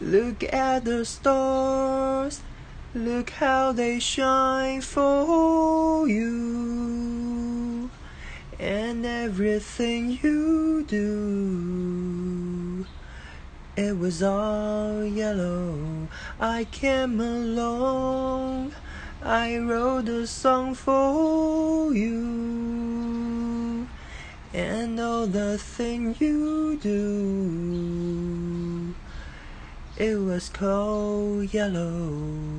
Look at the stars, look how they shine for you, and everything you do. It was all yellow. I came along, I wrote a song for you, and all the things you do. It was cold yellow.